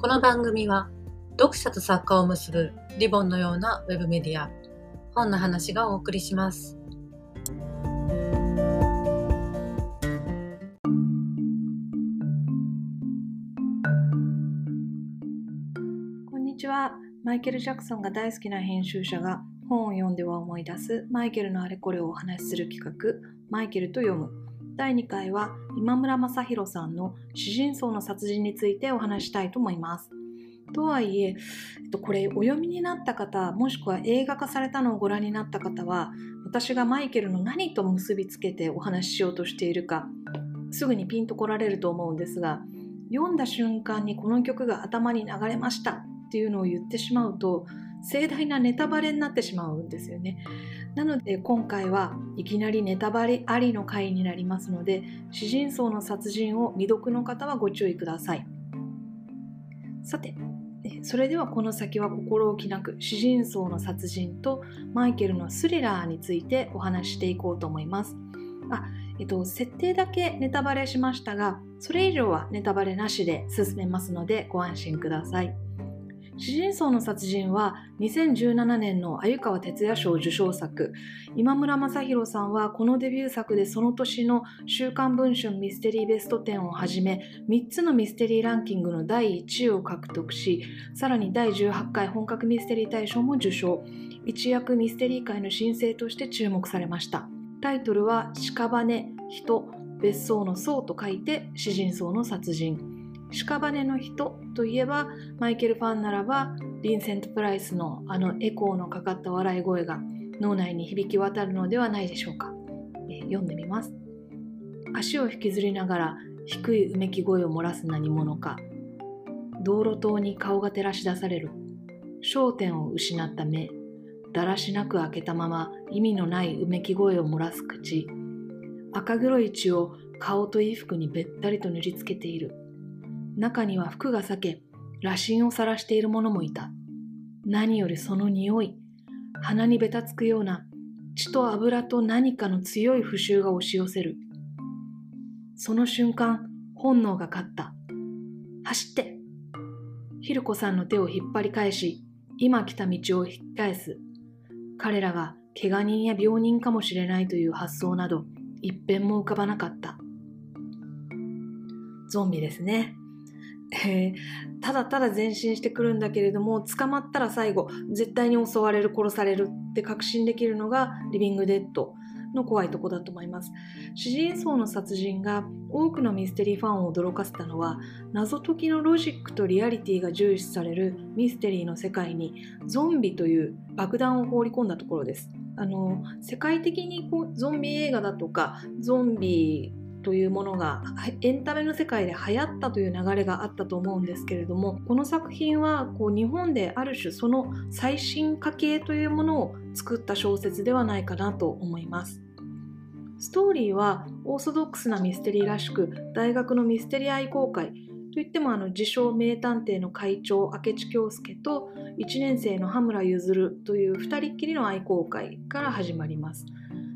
この番組は読者と作家を結ぶリボンのようなウェブメディア本の話がお送りします。こんにちは。マイケル・ジャクソンが大好きな編集者が本を読んでは思い出すマイケルのあれこれをお話しする企画マイケルと読む。第2回は今村雅弘さんの詩人層の殺人についてお話したいと思います。とはいえ、えっと、これお読みになった方もしくは映画化されたのをご覧になった方は私がマイケルの何と結びつけてお話ししようとしているかすぐにピンと来られると思うんですが読んだ瞬間にこの曲が頭に流れましたっていうのを言ってしまうと盛大なネタバレになってしまうんですよね。なので今回はいきなりネタバレありの回になりますので詩人層の殺人を未読の方はご注意ください。さてそれではこの先は心置きなく詩人層の殺人とマイケルのスリラーについてお話していこうと思います。あえっと、設定だけネタバレしましたがそれ以上はネタバレなしで進めますのでご安心ください。詩人層の殺人は2017年の鮎川哲也賞受賞作。今村雅弘さんはこのデビュー作でその年の「週刊文春ミステリーベスト10」をはじめ3つのミステリーランキングの第1位を獲得しさらに第18回本格ミステリー大賞も受賞。一躍ミステリー界の新星として注目されました。タイトルは「屍人別荘の層」と書いて詩人層の殺人。屍の人といえばマイケルファンならばヴィンセント・プライスのあのエコーのかかった笑い声が脳内に響き渡るのではないでしょうか、えー、読んでみます。足を引きずりながら低いうめき声を漏らす何者か。道路灯に顔が照らし出される。焦点を失った目。だらしなく開けたまま意味のないうめき声を漏らす口。赤黒い血を顔と衣服にべったりと塗りつけている。中には服が裂け、羅針を晒している者もいた。何よりその匂い、鼻にべたつくような血と油と何かの強い腐臭が押し寄せる。その瞬間、本能が勝った。走ってひるこさんの手を引っ張り返し、今来た道を引き返す。彼らが怪我人や病人かもしれないという発想など、一遍も浮かばなかった。ゾンビですね。えー、ただただ前進してくるんだけれども捕まったら最後絶対に襲われる殺されるって確信できるのがリビングデッドの怖いとこだと思います。詩人層の殺人が多くのミステリーファンを驚かせたのは謎解きのロジックとリアリティが重視されるミステリーの世界にゾンビという爆弾を放り込んだところです。あの世界的にこうゾンビ映画だとかゾンビというものがエンタメの世界で流行ったという流れがあったと思うんですけれどもこの作品はこう日本である種その最新化系というものを作った小説ではないかなと思います。ストーリーはオーソドックスなミステリーらしく大学のミステリア愛好会といってもあの自称名探偵の会長明智京介と1年生の羽村譲という2人っきりの愛好会から始まります。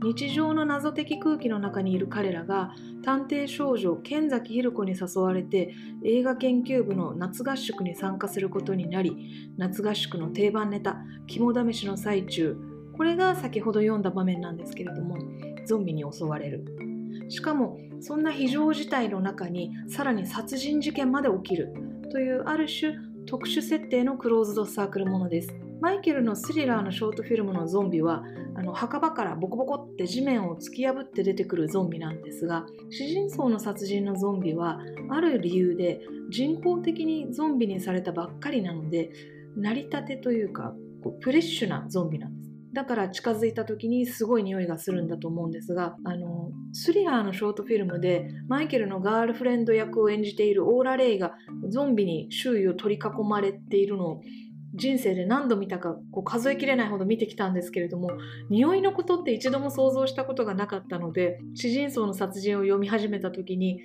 日常の謎的空気の中にいる彼らが探偵少女剣崎ひる子に誘われて映画研究部の夏合宿に参加することになり夏合宿の定番ネタ肝試しの最中これが先ほど読んだ場面なんですけれどもゾンビに襲われる。しかもそんな非常事態の中にさらに殺人事件まで起きるというある種特殊設定のクローズドサークルものです。マイケルのスリラーのショートフィルムのゾンビはあの墓場からボコボコって地面を突き破って出てくるゾンビなんですが詩人層の殺人のゾンビはある理由で人工的にゾンビにされたばっかりなので成り立てというかこうフレッシュなゾンビなんです。だから近づいた時にすごい匂いがするんだと思うんですがあのスリラーのショートフィルムでマイケルのガールフレンド役を演じているオーラ・レイがゾンビに周囲を取り囲まれているのを人生で何度見たかこう数えきれないほど見てきたんですけれども匂いのことって一度も想像したことがなかったので詩人層の殺人を読み始めた時に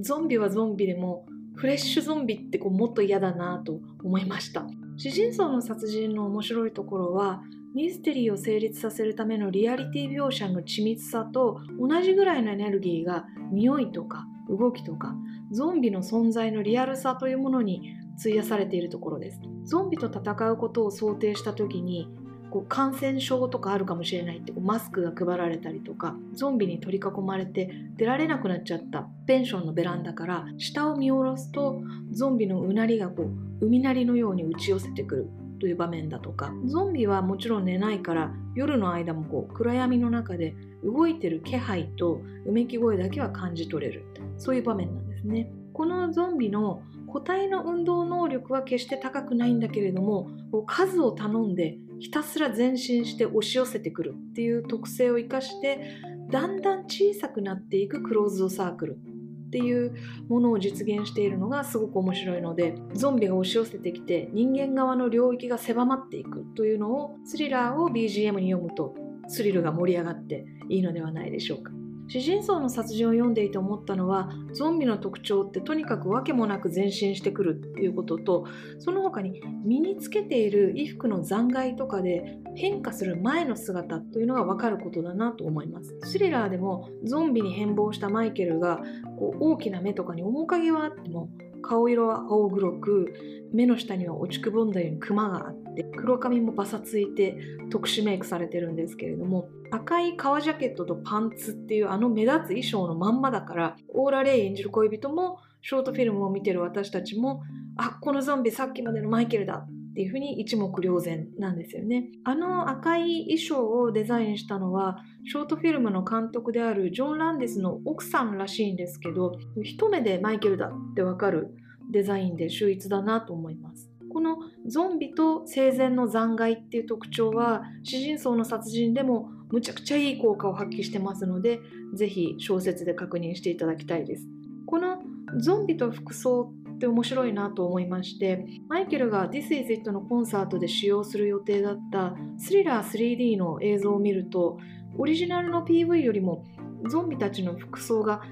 ゾンビはゾンビでもフレッシュゾンビってこうもっと嫌だなと思いました。詩人層の殺人の面白いところはミステリーを成立させるためのリアリティ描写の緻密さと同じぐらいのエネルギーが匂いとか動きとかゾンビの存在のリアルさというものに費やされているところです。ゾンビと戦うことを想定した時にこう感染症とかあるかもしれないってこうマスクが配られたりとかゾンビに取り囲まれて出られなくなっちゃったペンションのベランダから下を見下ろすとゾンビのうなりがこう海鳴りのように打ち寄せてくるという場面だとか。ゾンビはもちろん寝ないから夜の間もこう暗闇の中で動いてる気配とうめき声だけは感じ取れる。そういう場面なんですね。このゾンビの個体の運動能力は決して高くないんだけれども数を頼んでひたすら前進して押し寄せてくるっていう特性を生かしてだんだん小さくなっていくクローズドサークルっていうものを実現しているのがすごく面白いのでゾンビが押し寄せてきて人間側の領域が狭まっていくというのをスリラーを BGM に読むとスリルが盛り上がっていいのではないでしょうか。詩人層の殺人を読んでいて思ったのはゾンビの特徴ってとにかく訳もなく前進してくるっていうこととその他に身につけている衣服の残骸とかで変化する前の姿というのが分かることだなと思います。スリラーでもゾンビに変貌したマイケルがこう大きな目とかに面影はあっても顔色は青黒く目の下には落ちくぼんだようにクマがあって黒髪もバサついて特殊メイクされてるんですけれども赤い革ジャケットとパンツっていうあの目立つ衣装のまんまだからオーラ・レイ演じる恋人もショートフィルムを見てる私たちもあこのゾンビさっきまでのマイケルだっていうふうに一目瞭然なんですよね。あの赤い衣装をデザインしたのはショートフィルムの監督であるジョン・ランディスの奥さんらしいんですけど一目でマイケルだってわかるデザインで秀逸だなと思います。このゾンビと生前の残骸っていう特徴は詩人層の殺人でもむちゃくちゃいい効果を発揮してますのでぜひ小説で確認していただきたいです。このゾンビと服装って面白いなと思いましてマイケルが This Is It のコンサートで使用する予定だったスリラー 3D の映像を見るとオリジナルの PV よりもゾンビたちの服装が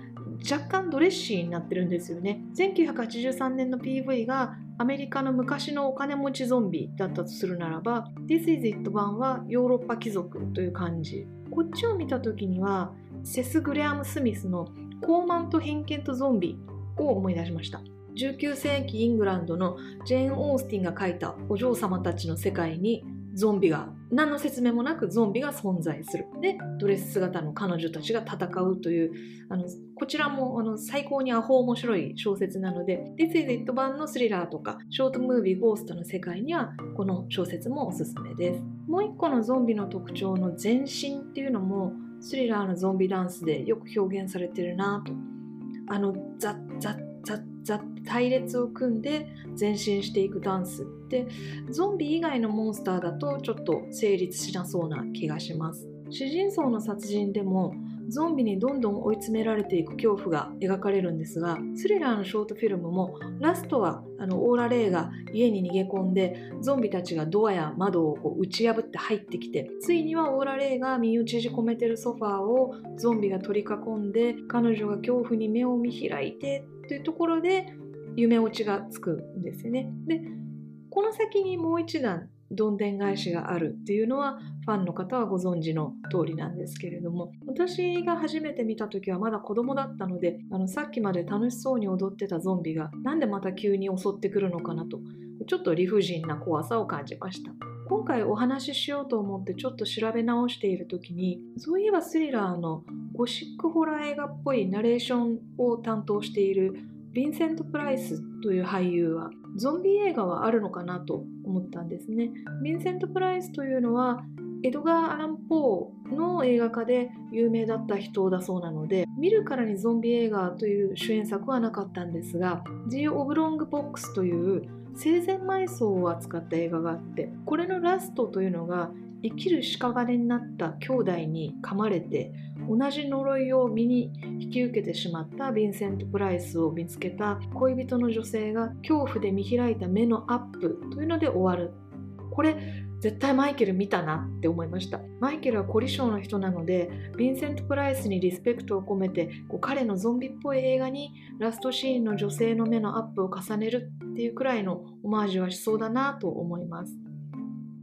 若干ドレッシーになってるんですよね。1983年の PV がアメリカの昔のお金持ちゾンビだったとするならば This is It 版はヨーロッパ貴族という感じ。こっちを見た時にはセス・グレアム・スミスの「傲慢と偏見とゾンビ」を思い出しました。19世紀イングランドのジェーン・オースティンが書いたお嬢様たちの世界にゾンビが何の説明もなくゾンビが存在する。でドレス姿の彼女たちが戦うというあのこちらもあの最高にアホ面白い小説なので This is It 版のスリラーとかショートムービーゴーストの世界にはこの小説もおすすめです。もう一個のゾンビの特徴の全身っていうのもスリラーのゾンビダンスでよく表現されてるなと。あのザッザッザッ隊列を組んで前進していくダンスってゾンビ以外のモンスターだとちょっと成立しなそうな気がします。主人層の殺人でもゾンビにどんどん追い詰められていく恐怖が描かれるんですがスリラーのショートフィルムもラストはあのオーラ・レイが家に逃げ込んでゾンビたちがドアや窓をこう打ち破って入ってきてついにはオーラ・レイが身を縮こめてるソファーをゾンビが取り囲んで彼女が恐怖に目を見開いてというところで夢落ちがつくんですよね。でこの先にもう一段どんでん返しがあるっていうのはファンの方はご存知の通りなんですけれども私が初めて見た時はまだ子供だったのであのさっきまで楽しそうに踊ってたゾンビがなんでまた急に襲ってくるのかなとちょっと理不尽な怖さを感じました。今回お話ししようと思ってちょっと調べ直している時にそういえばスリラーのゴシックホラー映画っぽいナレーションを担当しているヴィンセント・プライスという俳優はゾンビ映画はあるのかなと思ったんですね。ヴィンセント・プライスというのはエドガー・アラン・ポーの映画化で有名だった人だそうなので見るからにゾンビ映画という主演作はなかったんですが「ジ・オブロング・ボックス」という生前埋葬を扱った映画があってこれのラストというのが生きる屍になった兄弟に噛まれて同じ呪いを身に引き受けてしまったヴィンセント・プライスを見つけた恋人の女性が恐怖で見開いた目のアップというので終わる。これ絶対マイケル見たなって思いました。マイケルは凝り性の人なのでヴィンセント・プライスにリスペクトを込めてこう彼のゾンビっぽい映画にラストシーンの女性の目のアップを重ねるっていうくらいのオマージュはしそうだなと思います。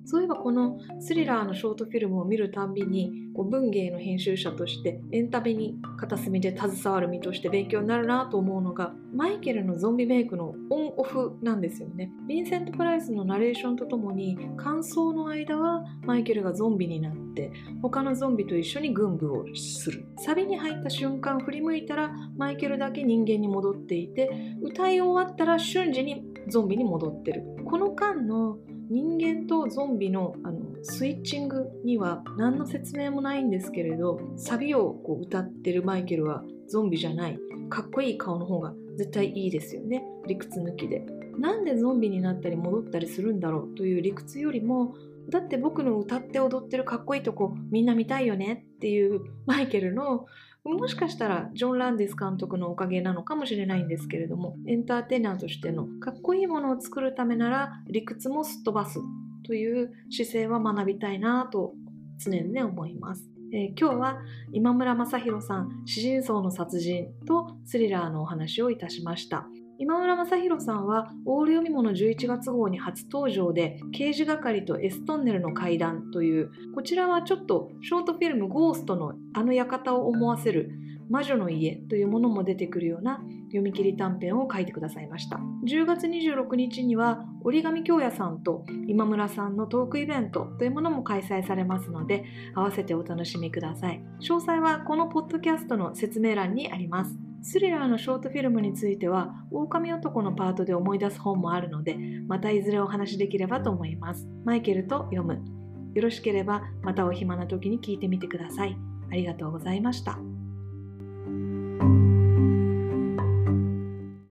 そういえばこのスリラーのショートフィルムを見るたびにこう文芸の編集者としてエンタメに片隅で携わる身として勉強になるなと思うのがマイケルのゾンビメイクのオンオフなんですよね。ヴィンセント・プライスのナレーションとともに感想の間はマイケルがゾンビになって他のゾンビと一緒に軍舞をする。サビに入った瞬間振り向いたらマイケルだけ人間に戻っていて歌い終わったら瞬時にゾンビに戻ってる。この間の人間とゾンビのあのスイッチングには何の説明もないんですけれどサビをこう歌ってるマイケルはゾンビじゃない。かっこいい顔の方が絶対いいですよね。理屈抜きで。なんでゾンビになったり戻ったりするんだろうという理屈よりもだって僕の歌って踊ってるかっこいいとこみんな見たいよねっていうマイケルのもしかしたらジョン・ランディス監督のおかげなのかもしれないんですけれどもエンターテイナーとしてのかっこいいものを作るためなら理屈もすっ飛ばすという姿勢は学びたいなと常に思います。えー、今日は今村雅弘さん「詩人層の殺人」とスリラーのお話をいたしました。今村雅弘さんはオール読み物11月号に初登場で刑事係と S トンネルの階段というこちらはちょっとショートフィルムゴーストのあの館を思わせる魔女の家というものも出てくるような読み切り短編を書いてくださいました。10月26日には折り紙京也さんと今村さんのトークイベントというものも開催されますので合わせてお楽しみください。詳細はこのポッドキャストの説明欄にあります。スリラーのショートフィルムについては狼男のパートで思い出す本もあるのでまたいずれお話しできればと思います。マイケルと読む。よろしければまたお暇な時に聞いてみてください。ありがとうございました。